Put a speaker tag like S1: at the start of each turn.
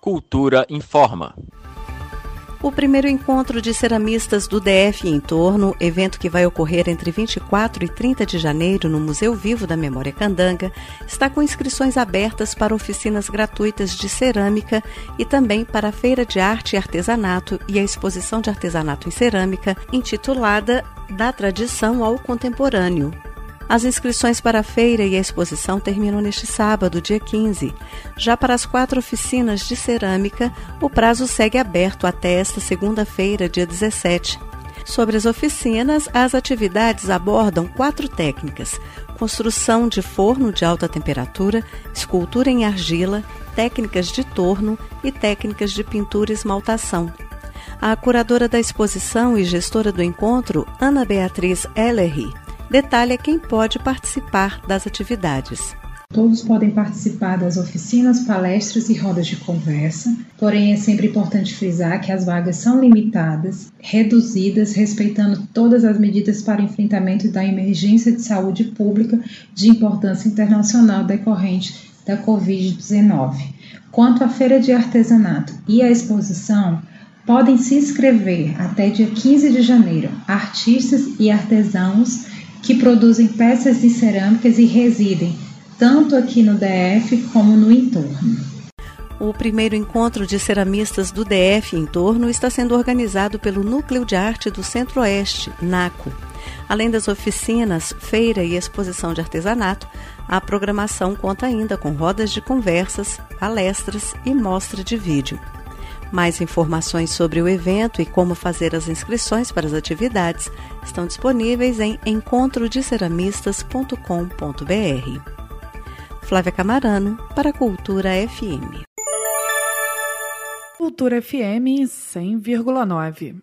S1: Cultura informa.
S2: O primeiro encontro de ceramistas do DF em torno, evento que vai ocorrer entre 24 e 30 de janeiro no Museu Vivo da Memória Candanga, está com inscrições abertas para oficinas gratuitas de cerâmica e também para a Feira de Arte e Artesanato e a exposição de artesanato em cerâmica, intitulada Da Tradição ao Contemporâneo, as inscrições para a feira e a exposição terminam neste sábado, dia 15. Já para as quatro oficinas de cerâmica, o prazo segue aberto até esta segunda-feira, dia 17. Sobre as oficinas, as atividades abordam quatro técnicas: construção de forno de alta temperatura, escultura em argila, técnicas de torno e técnicas de pintura e esmaltação. A curadora da exposição e gestora do encontro, Ana Beatriz Ellery, detalha quem pode participar das atividades.
S3: Todos podem participar das oficinas, palestras e rodas de conversa, porém é sempre importante frisar que as vagas são limitadas, reduzidas, respeitando todas as medidas para enfrentamento da emergência de saúde pública de importância internacional decorrente da Covid-19. Quanto à feira de artesanato e à exposição, podem se inscrever até dia 15 de janeiro artistas e artesãos que produzem peças de cerâmicas e residem tanto aqui no DF como no entorno.
S2: O primeiro encontro de ceramistas do DF em torno está sendo organizado pelo Núcleo de Arte do Centro-Oeste, NACO. Além das oficinas, feira e exposição de artesanato, a programação conta ainda com rodas de conversas, palestras e mostra de vídeo. Mais informações sobre o evento e como fazer as inscrições para as atividades estão disponíveis em encontrodeceramistas.com.br. Flávia Camarano, para a Cultura FM.
S4: Cultura FM 100,9.